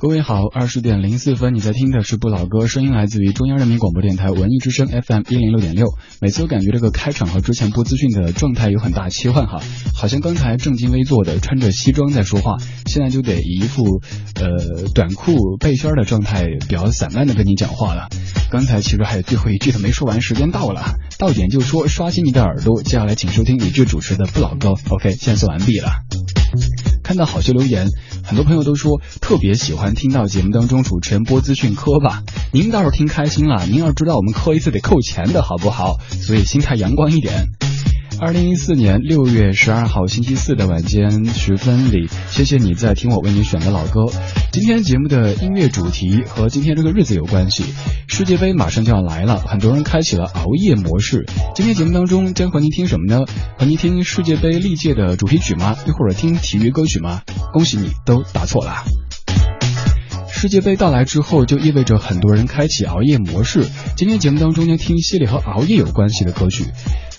各位好，二十点零四分，你在听的是不老歌，声音来自于中央人民广播电台文艺之声 FM 一零六点六。每次我感觉这个开场和之前播资讯的状态有很大切换哈，好像刚才正襟危坐的穿着西装在说话，现在就得以一副呃短裤背心的状态，比较散漫的跟你讲话了。刚才其实还有最后一句的没说完，时间到了，到点就说，刷新你的耳朵。接下来请收听李志主持的不老歌，OK，现在做完毕了。看到好些留言，很多朋友都说特别喜欢听到节目当中主持人播资讯磕吧，您倒是听开心了，您要知道我们磕一次得扣钱的好不好？所以心态阳光一点。二零一四年六月十二号星期四的晚间时分里，谢谢你在听我为你选的老歌。今天节目的音乐主题和今天这个日子有关系，世界杯马上就要来了，很多人开启了熬夜模式。今天节目当中将和您听什么呢？和您听世界杯历届的主题曲吗？又或者听体育歌曲吗？恭喜你，都答错了。世界杯到来之后，就意味着很多人开启熬夜模式。今天节目当中将听一系列和熬夜有关系的歌曲。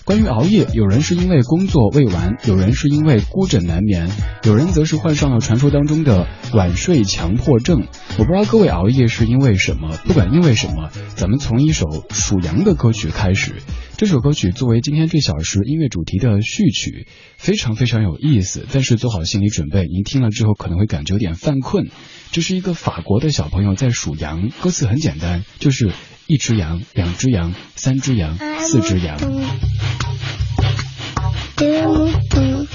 关于熬夜，有人是因为工作未完，有人是因为孤枕难眠，有人则是患上了传说当中的晚睡强迫症。我不知道各位熬夜是因为什么，不管因为什么，咱们从一首属羊的歌曲开始。这首歌曲作为今天这小时音乐主题的序曲，非常非常有意思。但是做好心理准备，您听了之后可能会感觉有点犯困。这是一个法国的小朋友在数羊，歌词很简单，就是一只羊，两只羊，三只羊，四只羊。deux moutons,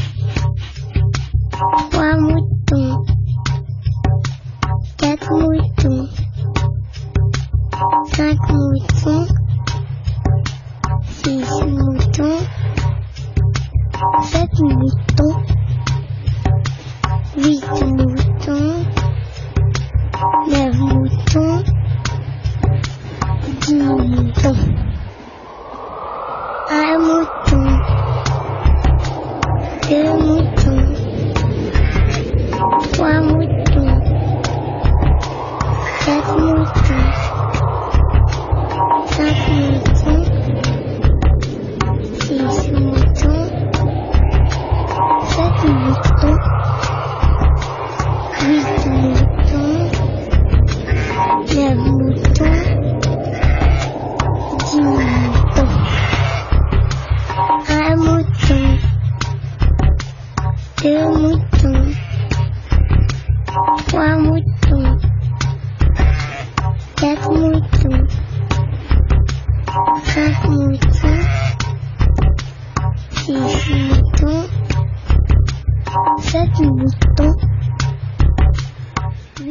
neuf moutons, dix moutons, un mouton deux moutons,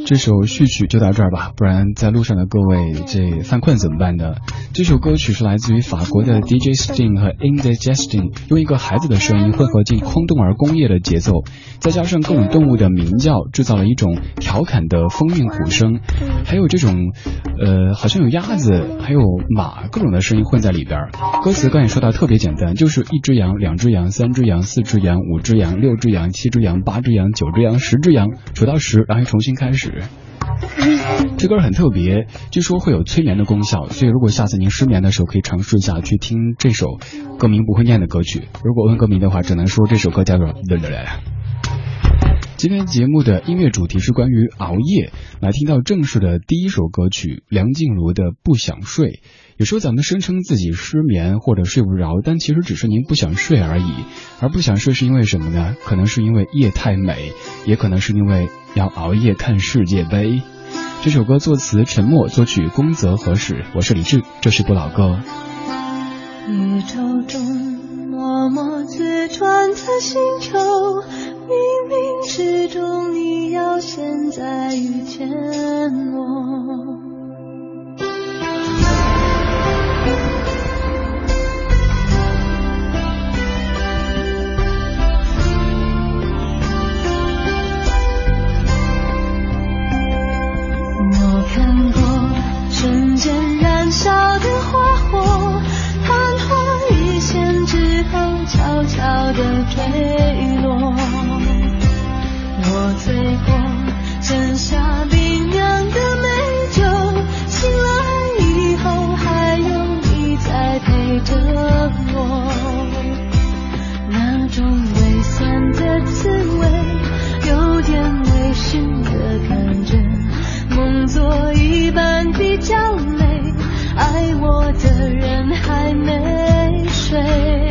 这首序曲就到这儿吧，不然在路上的各位这犯困怎么办呢？这首歌曲是来自于法国的 DJ Sting 和 In the Justin，用一个孩子的声音混合进空洞而工业的节奏，再加上各种动物的鸣叫，制造了一种调侃的风韵虎声，还有这种呃好像有鸭子，还有马各种的声音混在里边。歌词刚才说到特别简单，就是一只羊、两只羊、三只羊、四只羊、五只羊、六只羊、七只羊、八只羊、九只羊、十只羊，数到十，然后重新开始。这歌很特别，据说会有催眠的功效，所以如果下次您失眠的时候，可以尝试一下去听这首歌名不会念的歌曲。如果问歌名的话，只能说这首歌叫做。今天节目的音乐主题是关于熬夜，来听到正式的第一首歌曲梁静茹的《不想睡》。有时候咱们声称自己失眠或者睡不着，但其实只是您不想睡而已。而不想睡是因为什么呢？可能是因为夜太美，也可能是因为要熬夜看世界杯。这首歌作词陈默，作曲宫泽和史。我是李志，这是不老歌。宇宙中默默自转的星球，冥冥之中你要现在遇见我我看过瞬间燃烧的花火昙花一现之后悄悄的坠落。我醉过，剩下冰凉的美酒，醒来以后还有你在陪着我。那种微酸的滋味，有点微醺的感觉，梦做一半比较美，爱我的人还没睡，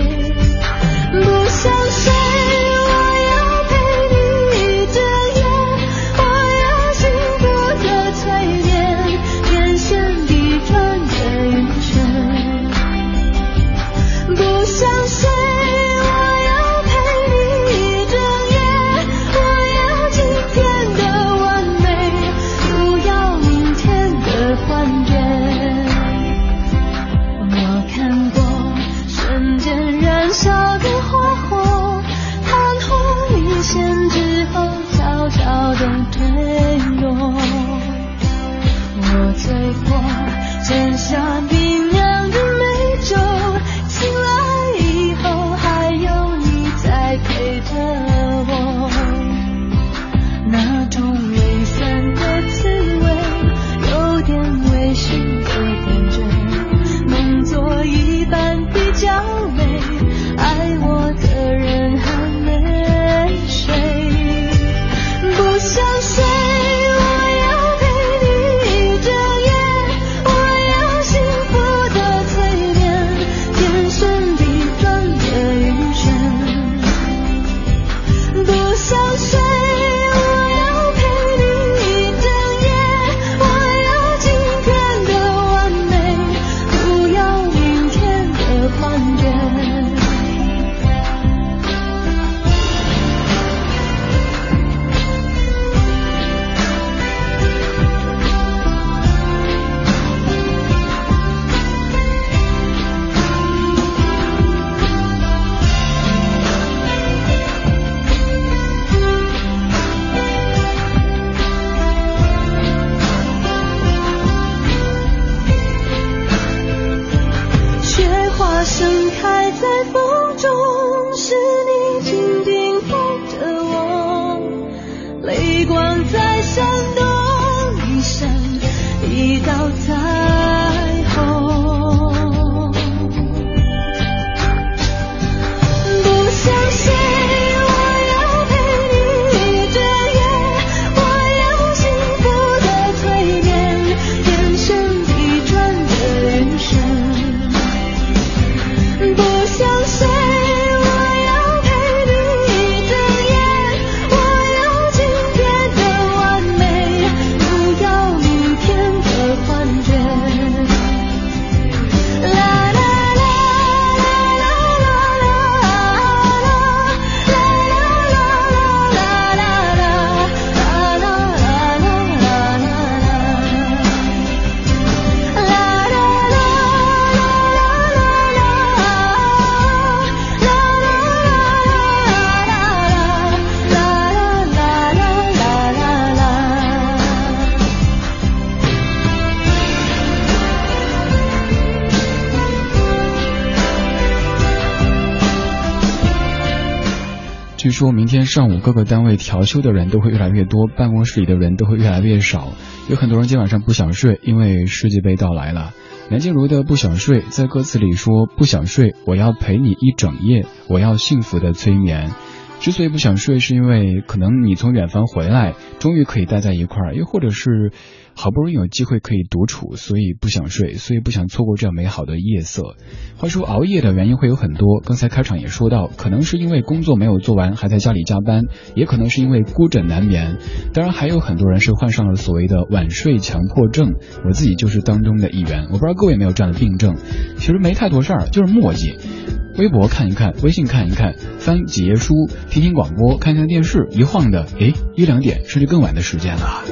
说明天上午各个单位调休的人都会越来越多，办公室里的人都会越来越少。有很多人今晚上不想睡，因为世界杯到来了。梁静茹的《不想睡》在歌词里说：“不想睡，我要陪你一整夜，我要幸福的催眠。”之所以不想睡，是因为可能你从远方回来，终于可以待在一块儿，又或者是好不容易有机会可以独处，所以不想睡，所以不想错过这样美好的夜色。话说熬夜的原因会有很多，刚才开场也说到，可能是因为工作没有做完，还在家里加班，也可能是因为孤枕难眠，当然还有很多人是患上了所谓的晚睡强迫症，我自己就是当中的一员。我不知道各位有没有这样的病症，其实没太多事儿，就是磨叽。微博看一看，微信看一看，翻几页书，听听广播，看看电视，一晃的，诶，一两点甚至更晚的时间了。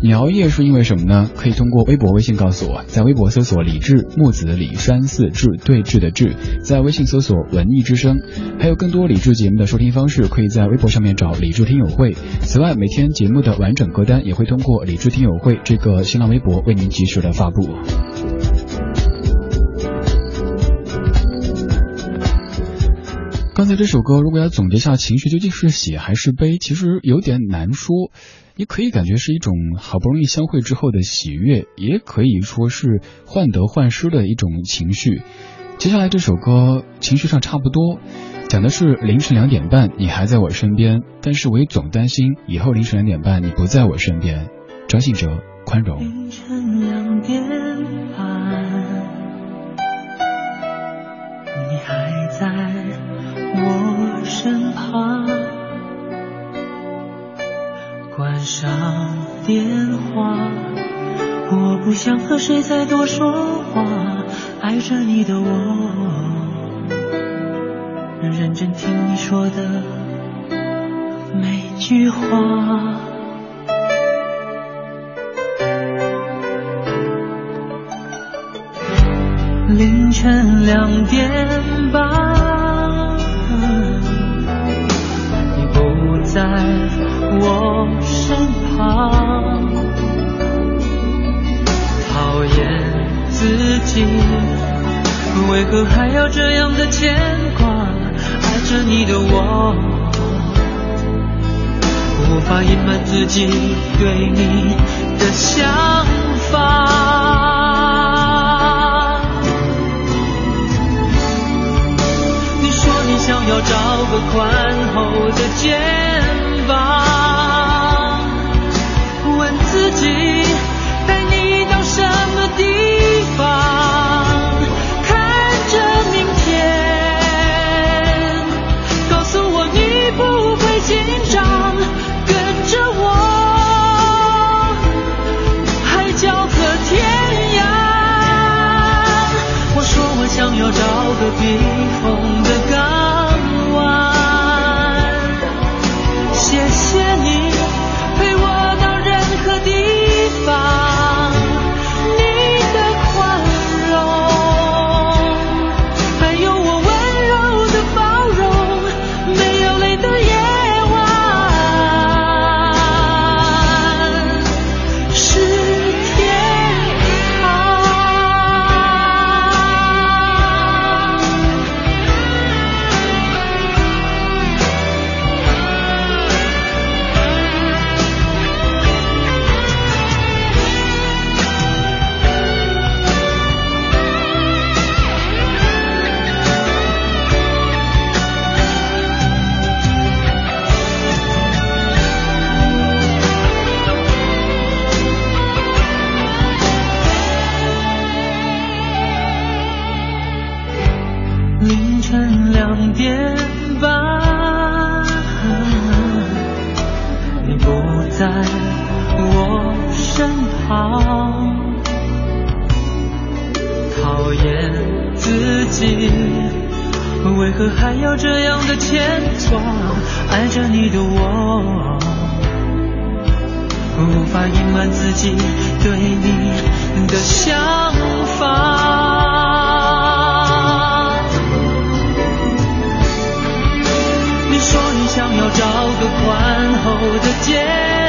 你熬夜是因为什么呢？可以通过微博、微信告诉我，在微博搜索“李志木子李山寺志对峙的志”，在微信搜索“文艺之声”，还有更多李志节目的收听方式，可以在微博上面找李志听友会。此外，每天节目的完整歌单也会通过李志听友会这个新浪微博为您及时的发布。刚才这首歌，如果要总结下情绪，究竟是喜还是悲，其实有点难说。你可以感觉是一种好不容易相会之后的喜悦，也可以说是患得患失的一种情绪。接下来这首歌情绪上差不多，讲的是凌晨两点半你还在我身边，但是我也总担心以后凌晨两点半你不在我身边。张信哲，宽容。凌晨两点半，你还上电话，我不想和谁再多说话，爱着你的我，认真听你说的每句话。凌晨两点半，你不在我身旁，讨厌自己，为何还要这样的牵挂？爱着你的我，无法隐瞒自己对你的想法。你说你想要找个宽厚的肩自己。找个宽厚的肩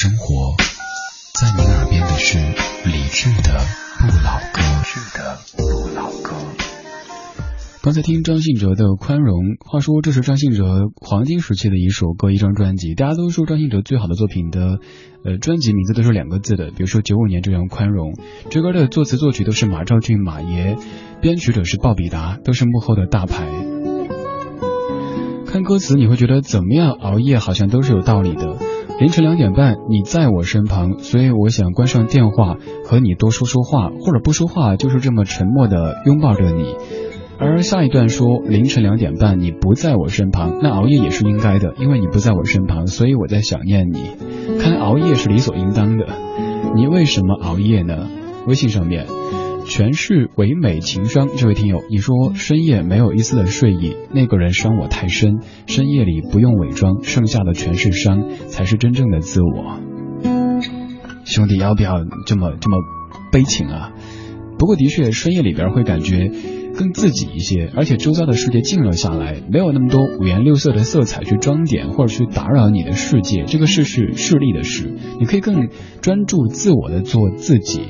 生活，在您耳边的是理智的不老歌。刚才听张信哲的《宽容》，话说这是张信哲黄金时期的一首歌，一张专辑。大家都说张信哲最好的作品的，呃，专辑名字都是两个字的，比如说九五年这张《宽容》，这歌的作词作曲都是马兆骏马爷，编曲者是鲍比达，都是幕后的大牌。看歌词你会觉得怎么样？熬夜好像都是有道理的。凌晨两点半，你在我身旁，所以我想关上电话，和你多说说话，或者不说话，就是这么沉默的拥抱着你。而下一段说凌晨两点半你不在我身旁，那熬夜也是应该的，因为你不在我身旁，所以我在想念你。看来熬夜是理所应当的。你为什么熬夜呢？微信上面全是唯美情伤，这位听友，你说深夜没有一丝的睡意，那个人伤我太深，深夜里不用伪装，剩下的全是伤，才是真正的自我。兄弟，要不要这么这么悲情啊？不过的确，深夜里边会感觉。更自己一些，而且周遭的世界静了下来，没有那么多五颜六色的色彩去装点或者去打扰你的世界。这个事是势利的事，你可以更专注自我的做自己。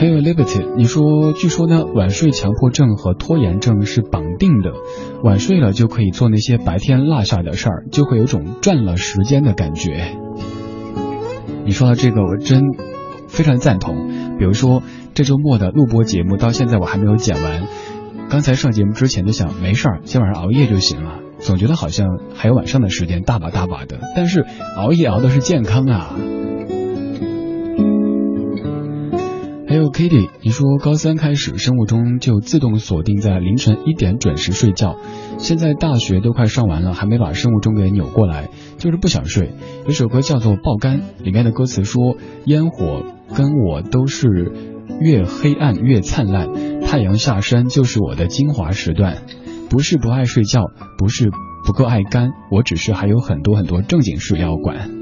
还有 Liberty，你说，据说呢，晚睡强迫症和拖延症是绑定的，晚睡了就可以做那些白天落下的事儿，就会有种赚了时间的感觉。你说的这个，我真非常赞同。比如说。这周末的录播节目到现在我还没有剪完，刚才上节目之前就想没事儿，今晚上熬夜就行了，总觉得好像还有晚上的时间，大把大把的。但是熬夜熬的是健康啊。还有 Kitty，你说高三开始生物钟就自动锁定在凌晨一点准时睡觉，现在大学都快上完了，还没把生物钟给扭过来，就是不想睡。有首歌叫做《爆肝》，里面的歌词说烟火跟我都是。越黑暗越灿烂，太阳下山就是我的精华时段。不是不爱睡觉，不是不够爱干，我只是还有很多很多正经事要管。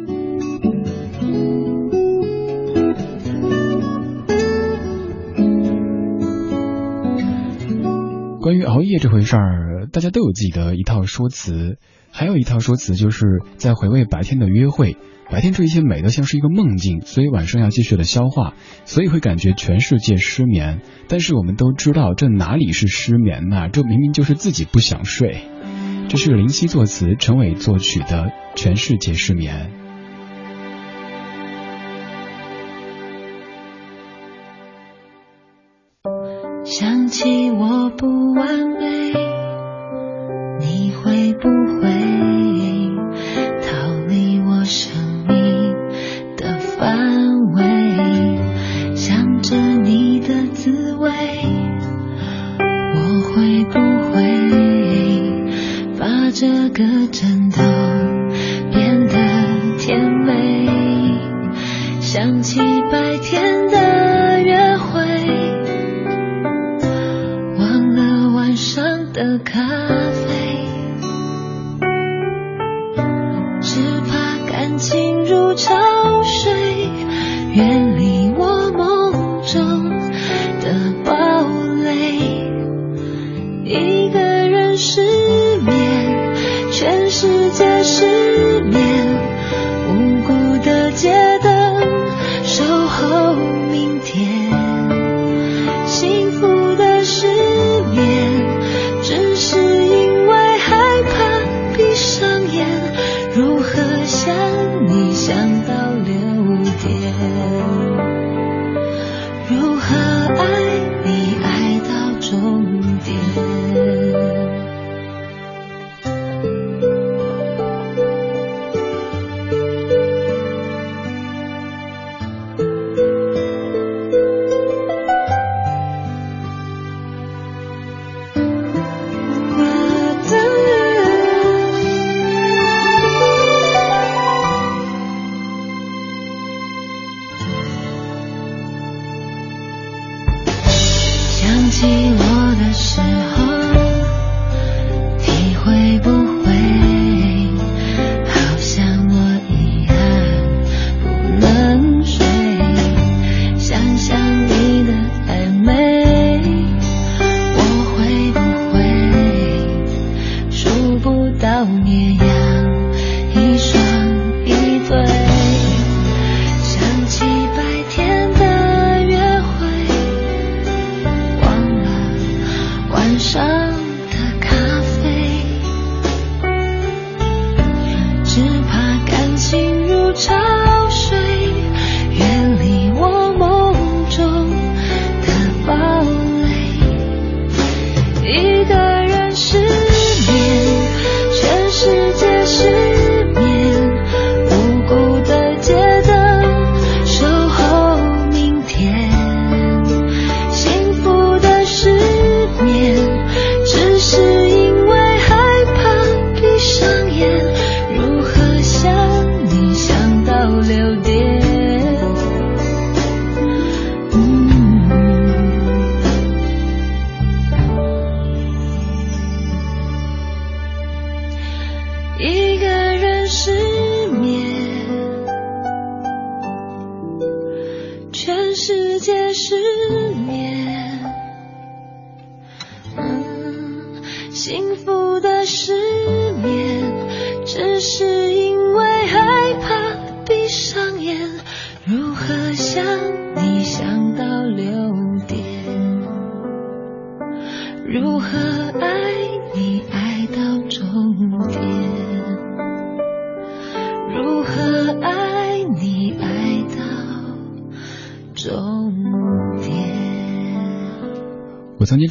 关于熬夜这回事儿，大家都有自己的一套说辞，还有一套说辞就是在回味白天的约会。白天这一切美得像是一个梦境，所以晚上要继续的消化，所以会感觉全世界失眠。但是我们都知道，这哪里是失眠呢？这明明就是自己不想睡。这是林夕作词，陈伟作曲的《全世界失眠》。想起我不完美，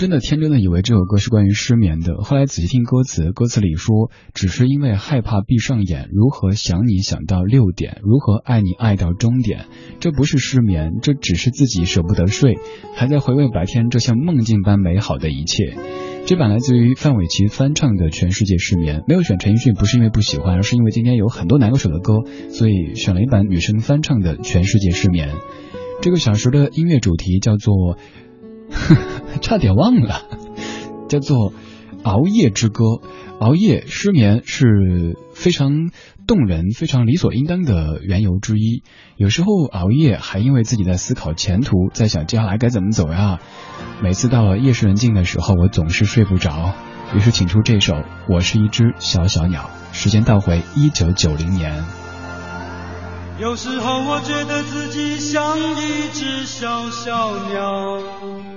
真的天真的以为这首歌是关于失眠的，后来仔细听歌词，歌词里说，只是因为害怕闭上眼，如何想你想到六点，如何爱你爱到终点，这不是失眠，这只是自己舍不得睡，还在回味白天这像梦境般美好的一切。这版来自于范玮琪翻唱的《全世界失眠》，没有选陈奕迅，不是因为不喜欢，而是因为今天有很多男歌手的歌，所以选了一版女生翻唱的《全世界失眠》。这个小时的音乐主题叫做。差点忘了，叫做《熬夜之歌》。熬夜失眠是非常动人、非常理所应当的缘由之一。有时候熬夜还因为自己在思考前途，在想接下来该怎么走呀。每次到了夜深人静的时候，我总是睡不着，于是请出这首《我是一只小小鸟》。时间倒回一九九零年。有时候我觉得自己像一只小小鸟。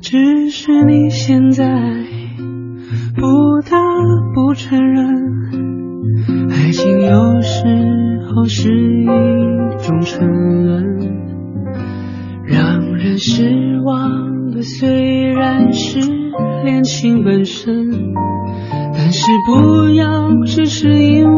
只是你现在不得不承认爱情有时候是一种沉沦让人失望的虽然是恋情本身但是不要只是因为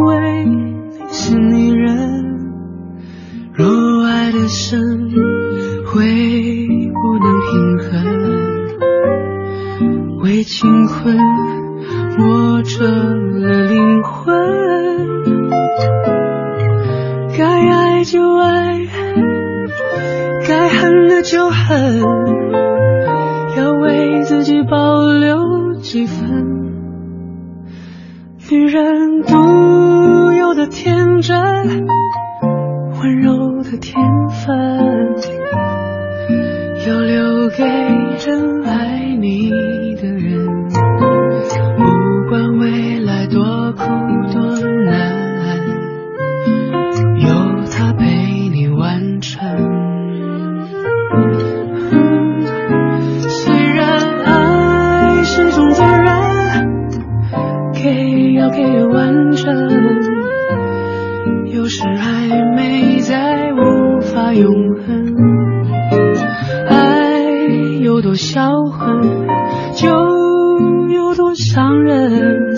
伤人。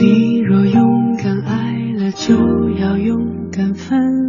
你若勇敢爱了，就要勇敢分。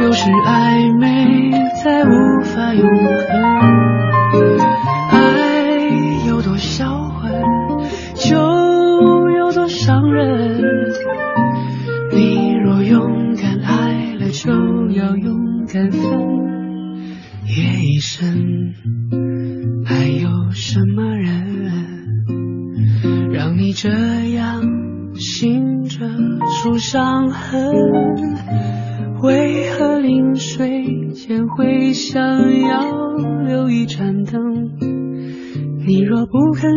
有时暧昧再无法永恒，爱有多销魂，就有多伤人。你若勇敢爱了，就要勇敢分。夜已深，还有什么人让你这样醒着出伤痕？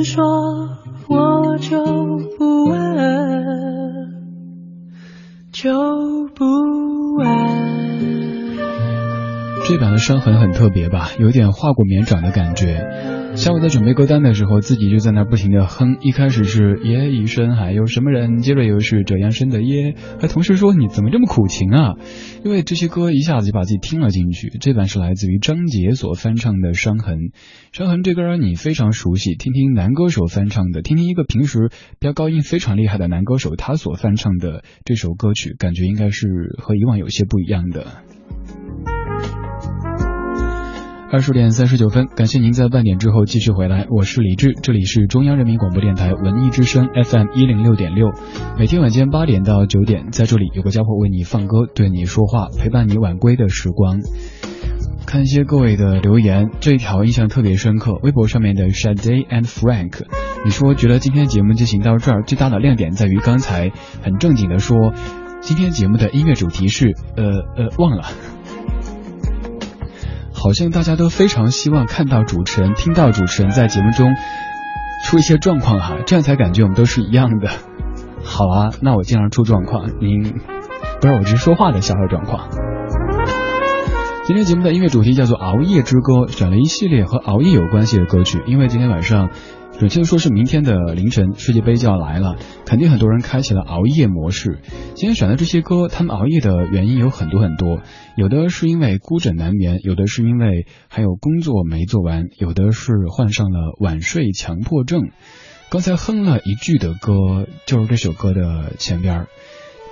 说，我就不问，就不问。这版的伤痕很特别吧，有点化过绵掌的感觉。下午在准备歌单的时候，自己就在那不停的哼。一开始是耶一声，还有什么人？接着又是这样深的夜，还同事说你怎么这么苦情啊？因为这些歌一下子就把自己听了进去。这版是来自于张杰所翻唱的《伤痕》，《伤痕》这歌你非常熟悉，听听男歌手翻唱的，听听一个平时飙高音非常厉害的男歌手他所翻唱的这首歌曲，感觉应该是和以往有些不一样的。二十点三十九分，感谢您在半点之后继续回来，我是李志，这里是中央人民广播电台文艺之声 FM 一零六点六，每天晚间八点到九点，在这里有个家伙为你放歌，对你说话，陪伴你晚归的时光。看一些各位的留言，这一条印象特别深刻，微博上面的 Shade and Frank，你说觉得今天节目进行到这儿，最大的亮点在于刚才很正经的说，今天节目的音乐主题是，呃呃忘了。好像大家都非常希望看到主持人、听到主持人在节目中出一些状况哈，这样才感觉我们都是一样的。好啊，那我经常出状况，您不是我只是说话的小小状况。今天节目的音乐主题叫做《熬夜之歌》，选了一系列和熬夜有关系的歌曲，因为今天晚上。准确的说是明天的凌晨，世界杯就要来了，肯定很多人开启了熬夜模式。今天选的这些歌，他们熬夜的原因有很多很多，有的是因为孤枕难眠，有的是因为还有工作没做完，有的是患上了晚睡强迫症。刚才哼了一句的歌，就是这首歌的前边儿。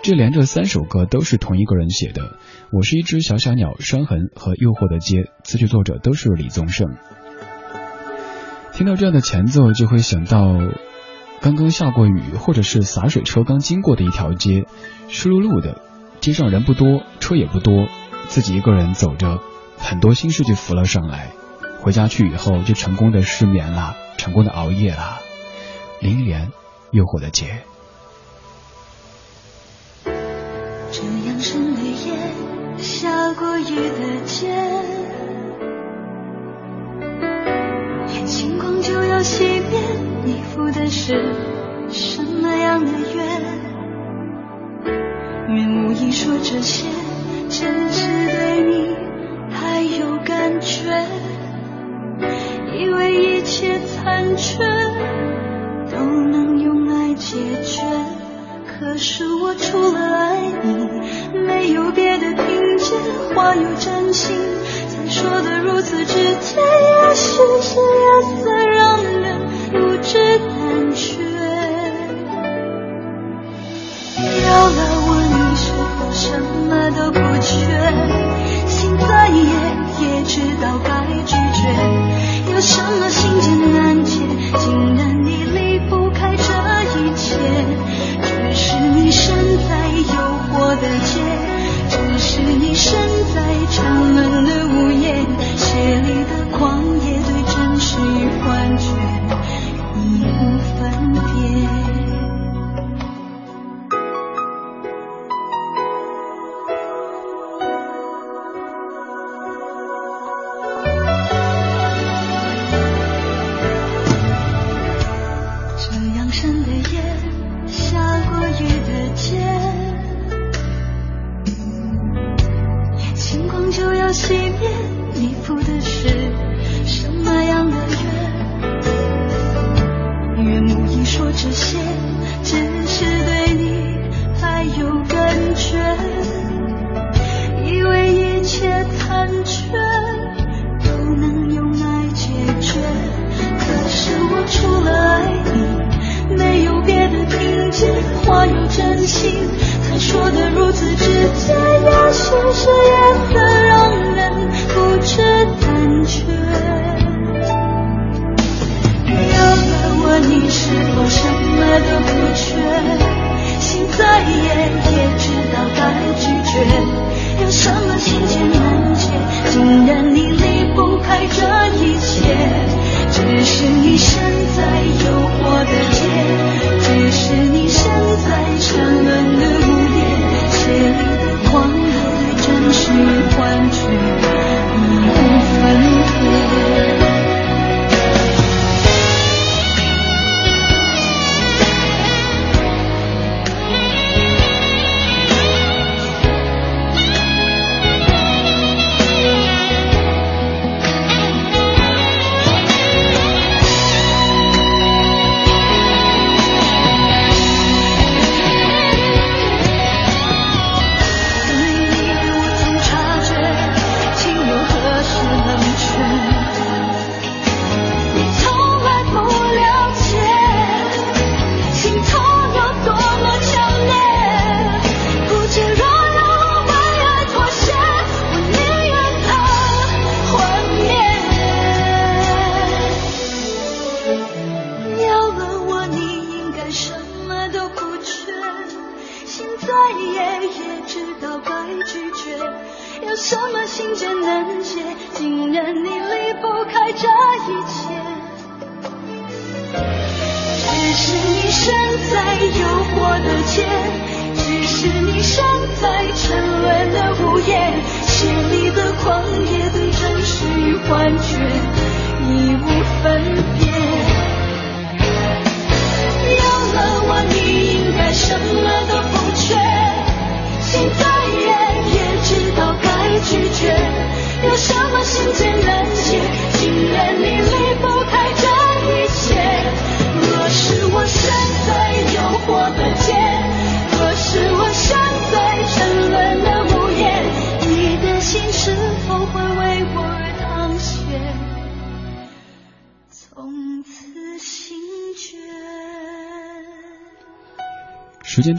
这连着三首歌都是同一个人写的，《我是一只小小鸟》、《伤痕》和《诱惑的街》，词曲作者都是李宗盛。听到这样的前奏，就会想到刚刚下过雨，或者是洒水车刚经过的一条街，湿漉漉的，街上人不多，车也不多，自己一个人走着，很多心事就浮了上来。回家去以后，就成功的失眠了，成功的熬夜了。林忆莲，《诱惑的结》。这样深的夜，下过雨的街。是什么样的缘？愿无意说这些，真是对你还有感觉。以为一切残缺都能用爱解决，可是我除了爱你，没有别的凭借。话有真心，才说的如此直接，也许是夜色让人不知胆怯。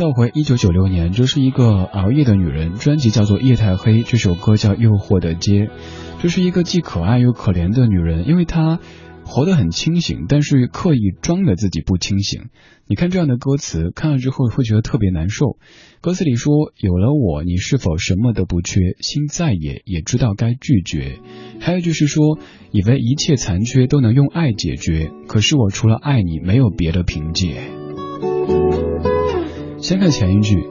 倒回一九九六年这是一个熬夜的女人专辑叫做夜太黑这首歌叫诱惑的街这是一个既可爱又可怜的女人因为她活得很清醒但是刻意装的自己不清醒。你看这样的歌词看了之后会觉得特别难受。歌词里说有了我你是否什么都不缺？心再野也知道该拒绝。还有就是说以为一切残缺都能用爱解决可是我除了爱你没有别的凭借。先看前一句。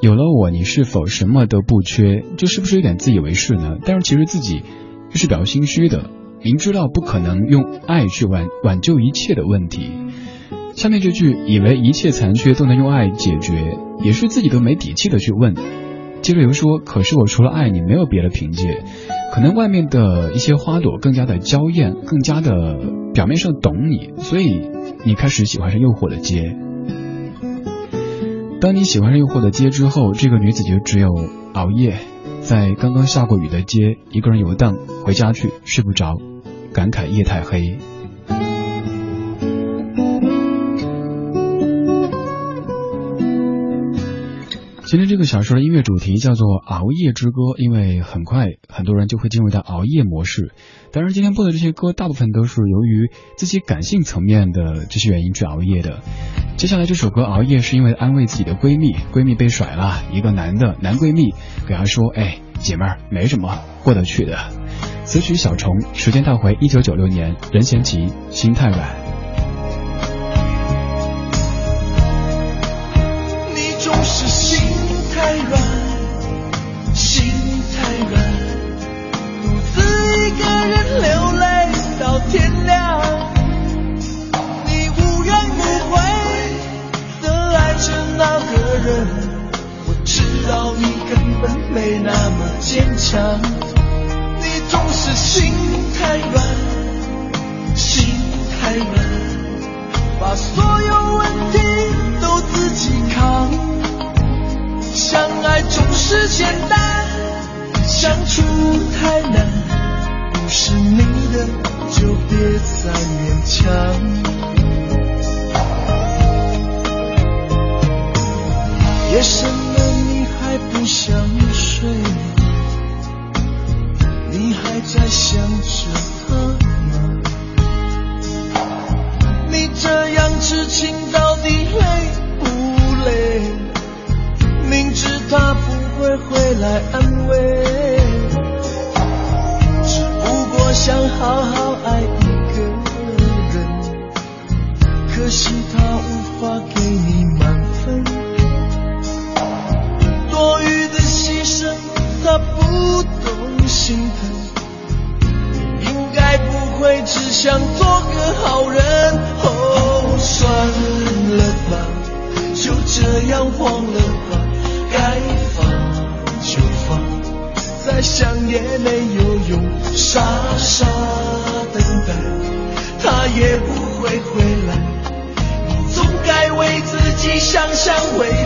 有了我，你是否什么都不缺？这是不是有点自以为是呢？但是其实自己又是比较心虚的，明知道不可能用爱去挽挽救一切的问题。下面这句，以为一切残缺都能用爱解决，也是自己都没底气的去问。接着又说，可是我除了爱你，没有别的凭借。可能外面的一些花朵更加的娇艳，更加的表面上懂你，所以你开始喜欢上诱惑的街。当你喜欢上诱惑的街之后，这个女子就只有熬夜，在刚刚下过雨的街一个人游荡，回家去睡不着，感慨夜太黑。今天这个小说的音乐主题叫做《熬夜之歌》，因为很快很多人就会进入到熬夜模式。当然，今天播的这些歌大部分都是由于自己感性层面的这些原因去熬夜的。接下来这首歌熬夜是因为安慰自己的闺蜜，闺蜜被甩了，一个男的男闺蜜给她说：“哎，姐妹儿，没什么，过得去的。”词曲小虫，时间倒回一九九六年，任贤齐，心太软。也没有用，傻傻等待，他也不会回来。你总该为自己想想未来，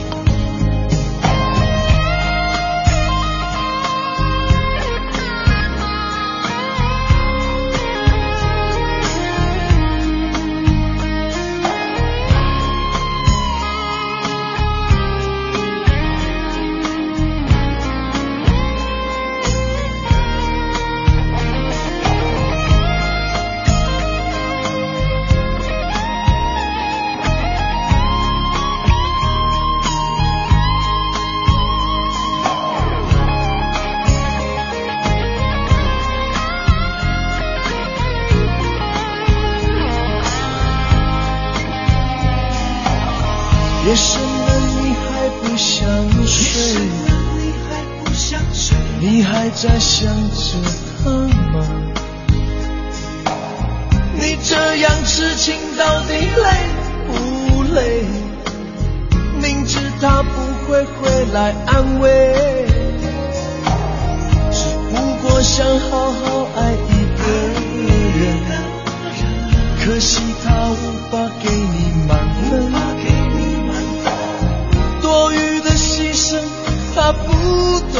在想着他吗？你这样痴情到底累不累？明知他不会回来安慰，只不过想好好爱一个人。可惜他无法给你满分，多余的牺牲他不懂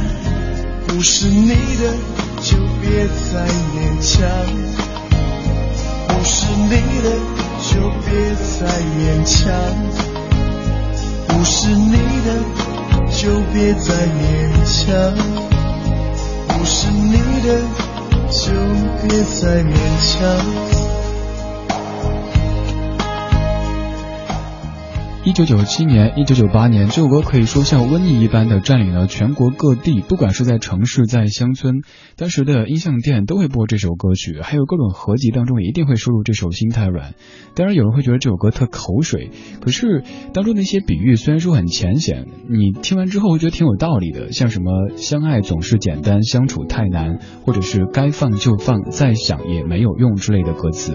不是你的就别再勉强，不是你的就别再勉强，不是你的就别再勉强，不是你的就别再勉强。一九九七年、一九九八年，这首歌可以说像瘟疫一般的占领了全国各地，不管是在城市、在乡村，当时的音像店都会播这首歌曲，还有各种合集当中一定会收录这首《心太软》。当然，有人会觉得这首歌特口水，可是当中的一些比喻虽然说很浅显，你听完之后会觉得挺有道理的，像什么相爱总是简单，相处太难，或者是该放就放，再想也没有用之类的歌词。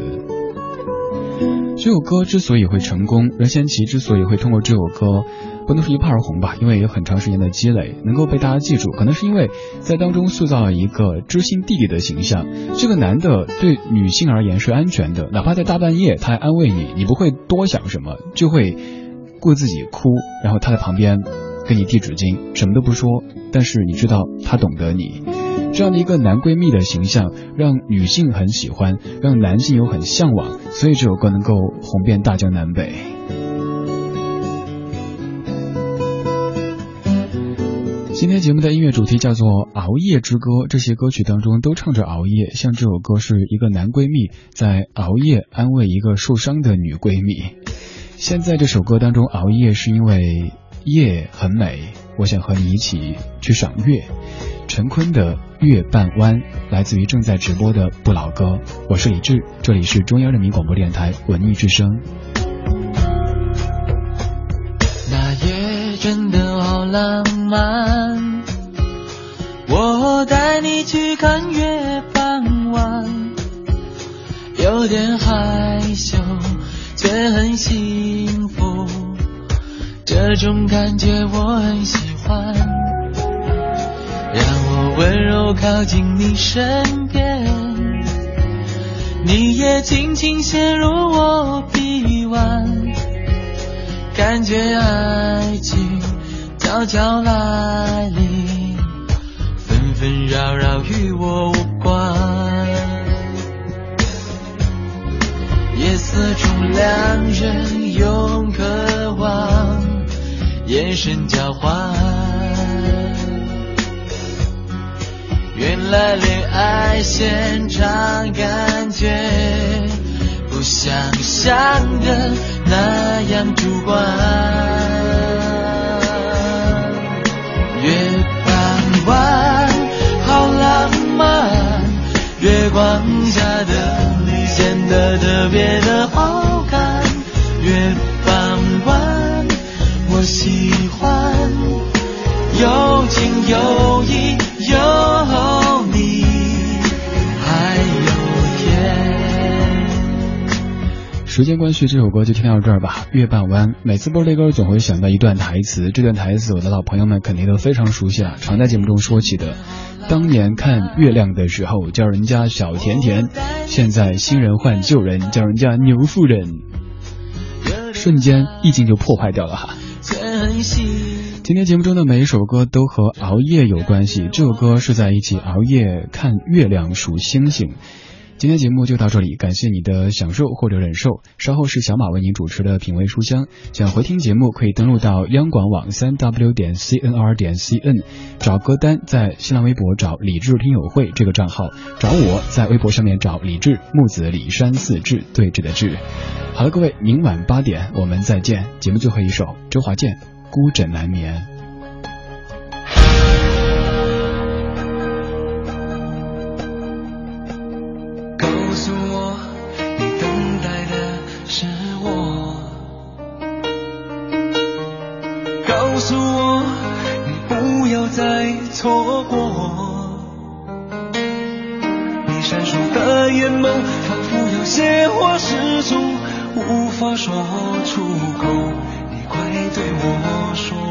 这首歌之所以会成功，任贤齐之所以会通过这首歌，不能说一炮而红吧，因为有很长时间的积累，能够被大家记住，可能是因为在当中塑造了一个知心弟弟的形象。这个男的对女性而言是安全的，哪怕在大半夜他还安慰你，你不会多想什么，就会顾自己哭，然后他在旁边给你递纸巾，什么都不说，但是你知道他懂得你。这样的一个男闺蜜的形象，让女性很喜欢，让男性又很向往，所以这首歌能够红遍大江南北。今天节目的音乐主题叫做《熬夜之歌》，这些歌曲当中都唱着熬夜，像这首歌是一个男闺蜜在熬夜安慰一个受伤的女闺蜜。现在这首歌当中熬夜是因为夜很美，我想和你一起去赏月。陈坤的《月半弯》来自于正在直播的不老歌，我是李志，这里是中央人民广播电台文艺之声。那夜真的好浪漫，我带你去看月半弯，有点害羞，却很幸，这种感觉我很喜欢。让我温柔靠近你身边，你也轻轻陷入我臂弯，感觉爱情悄悄来临，纷纷扰扰与我无关。夜色中两人用渴望眼神交换。原来恋爱现场感觉不像想的那样主观。月半弯，好浪漫，月光下的你显得特别的好有情有。你，还有天。时间关系，这首歌就听到这儿吧。月半弯，每次播这歌总会想到一段台词，这段台词我的老朋友们肯定都非常熟悉了，常在节目中说起的。当年看月亮的时候叫人家小甜甜，现在新人换旧人叫人家牛夫人，瞬间意境就破坏掉了哈。今天节目中的每一首歌都和熬夜有关系，这首歌是在一起熬夜看月亮数星星。今天节目就到这里，感谢你的享受或者忍受。稍后是小马为您主持的品味书香。想回听节目，可以登录到央广网三 w 点 cnr 点 cn，找歌单，在新浪微博找李志听友会这个账号，找我在微博上面找李志木子李山四志对峙的志。好了，各位，明晚八点我们再见。节目最后一首，周华健《孤枕难眠。告诉我你等待的是我。告诉我你不要再错过。你闪烁的眼眸仿佛有些话始终无法说出口。快对我说，